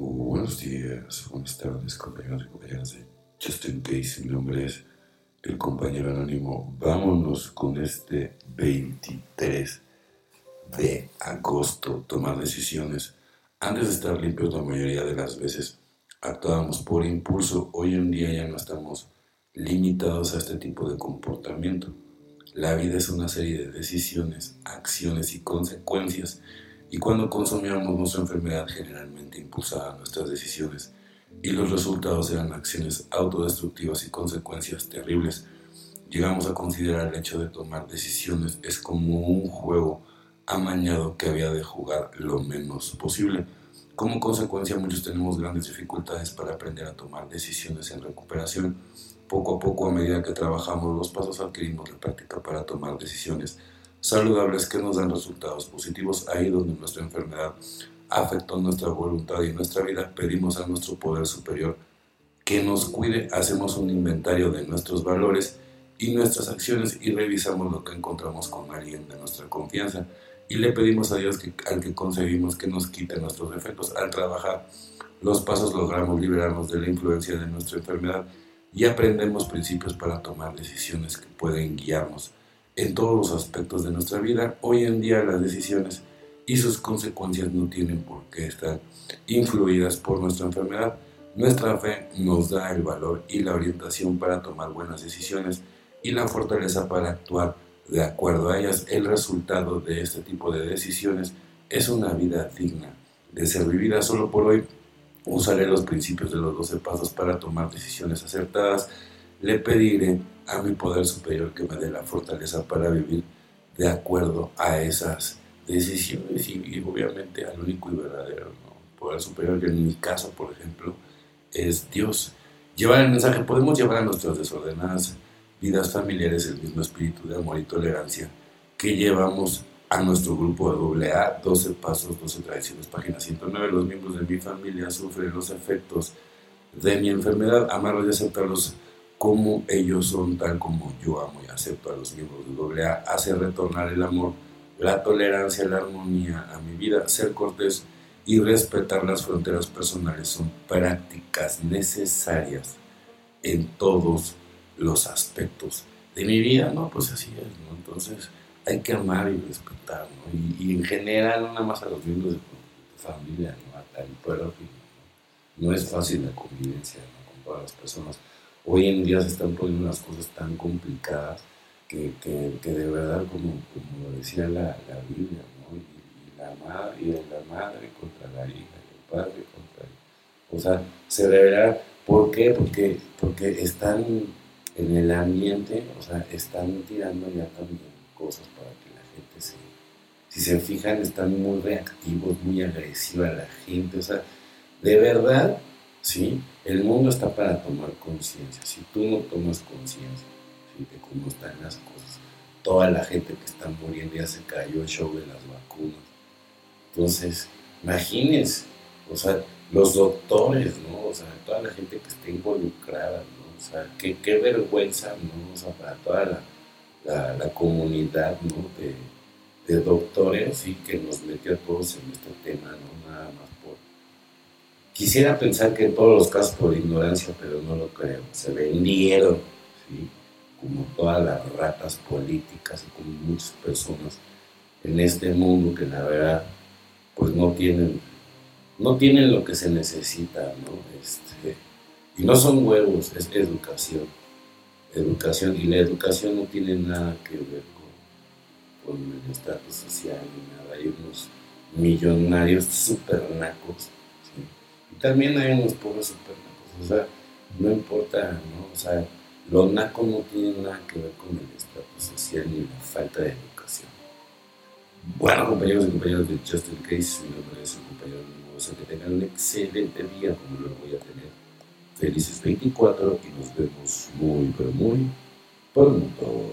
Buenos días, buenas tardes, compañeros y compañeras de Just in Case. Mi nombre es el compañero anónimo. Vámonos con este 23 de agosto. Tomar decisiones. Antes de estar limpios, la mayoría de las veces actuábamos por impulso. Hoy en día ya no estamos limitados a este tipo de comportamiento. La vida es una serie de decisiones, acciones y consecuencias. Y cuando consumíamos nuestra enfermedad generalmente impulsaba nuestras decisiones y los resultados eran acciones autodestructivas y consecuencias terribles. Llegamos a considerar el hecho de tomar decisiones es como un juego amañado que había de jugar lo menos posible. Como consecuencia muchos tenemos grandes dificultades para aprender a tomar decisiones en recuperación. Poco a poco a medida que trabajamos los pasos adquirimos la práctica para tomar decisiones saludables que nos dan resultados positivos. Ahí donde nuestra enfermedad afectó nuestra voluntad y nuestra vida, pedimos a nuestro poder superior que nos cuide, hacemos un inventario de nuestros valores y nuestras acciones y revisamos lo que encontramos con alguien de nuestra confianza. Y le pedimos a Dios que al que conseguimos que nos quite nuestros defectos. Al trabajar los pasos logramos liberarnos de la influencia de nuestra enfermedad y aprendemos principios para tomar decisiones que pueden guiarnos en todos los aspectos de nuestra vida. Hoy en día las decisiones y sus consecuencias no tienen por qué estar influidas por nuestra enfermedad. Nuestra fe nos da el valor y la orientación para tomar buenas decisiones y la fortaleza para actuar de acuerdo a ellas. El resultado de este tipo de decisiones es una vida digna de ser vivida solo por hoy. Usaré los principios de los 12 pasos para tomar decisiones acertadas. Le pediré a mi poder superior que me dé la fortaleza para vivir de acuerdo a esas decisiones y, obviamente al único y verdadero poder superior, que en mi caso, por ejemplo, es Dios. Llevar el mensaje, podemos llevar a nuestras desordenadas vidas familiares el mismo espíritu de amor y tolerancia que llevamos a nuestro grupo de AA, 12 pasos, 12 tradiciones, página 109. Los miembros de mi familia sufren los efectos de mi enfermedad, amarlos y aceptarlos como ellos son, tal como yo amo y acepto a los miembros de AA, hace retornar el amor la tolerancia, la armonía a mi vida, ser cortés y respetar las fronteras personales son prácticas necesarias en todos los aspectos de mi vida, ¿no? Pues así es, ¿no? Entonces hay que amar y respetar, ¿no? Y, en general, no nada más a los miembros de tu familia, ¿no? A el pueblo, no es fácil la convivencia, ¿no? Con todas las personas. Hoy en día se están poniendo las cosas tan complicadas que, que, de verdad, como, como decía la, la Biblia, ¿no? y, la madre, y la madre contra la hija, y el padre contra el... O sea, se deberá, ¿por qué? Porque, porque están en el ambiente, o sea, están tirando ya también cosas para que la gente se... Si se fijan, están muy reactivos, muy agresivos a la gente, o sea, de verdad, ¿sí? El mundo está para tomar conciencia. Si tú no tomas conciencia, de cómo están las cosas. Toda la gente que está muriendo ya se cayó el show de las vacunas. Entonces, imagínense, o sea, los doctores, ¿no? O sea, toda la gente que está involucrada, ¿no? O sea, qué, vergüenza, ¿no? O sea, para toda la, comunidad, ¿no? De, doctores, y que nos metió a todos en este tema, ¿no? Nada más por... Quisiera pensar que en todos los casos por ignorancia, pero no lo creo. Se vendieron, como todas las ratas políticas y como muchas personas en este mundo que la verdad pues no tienen no tienen lo que se necesita, ¿no? Este, y no son huevos, es educación. Educación, y la educación no tiene nada que ver con, con el estatus social ni nada. Hay unos millonarios super nacos, también hay unos pobres super o sea, no importa, ¿no? O sea, lo naco no tiene nada que ver con el estatus social ni la falta de educación. Bueno, compañeros y compañeras de Just In Case, mi nombre es el compañero Mimosa. Que tengan un excelente día como lo voy a tener. Felices 24 y nos vemos muy, pero muy pronto.